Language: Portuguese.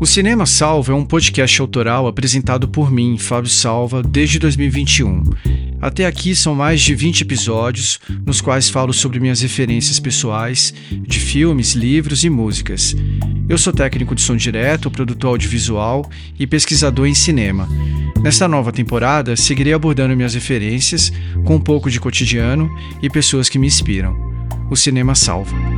O Cinema Salva é um podcast autoral apresentado por mim, Fábio Salva, desde 2021. Até aqui são mais de 20 episódios, nos quais falo sobre minhas referências pessoais de filmes, livros e músicas. Eu sou técnico de som direto, produtor audiovisual e pesquisador em cinema. Nesta nova temporada, seguirei abordando minhas referências com um pouco de cotidiano e pessoas que me inspiram. O cinema salva.